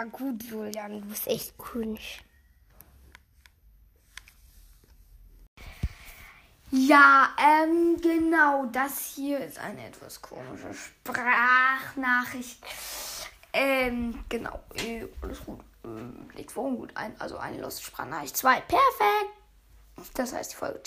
Ah, gut, Julian, du bist echt König. Ja, ähm, genau, das hier ist eine etwas komische Sprachnachricht. Ähm, genau, äh, alles gut. Ähm, legt Wochen gut ein. Also eine lustige Sprachnachricht. Zwei, perfekt. Das heißt, die Folge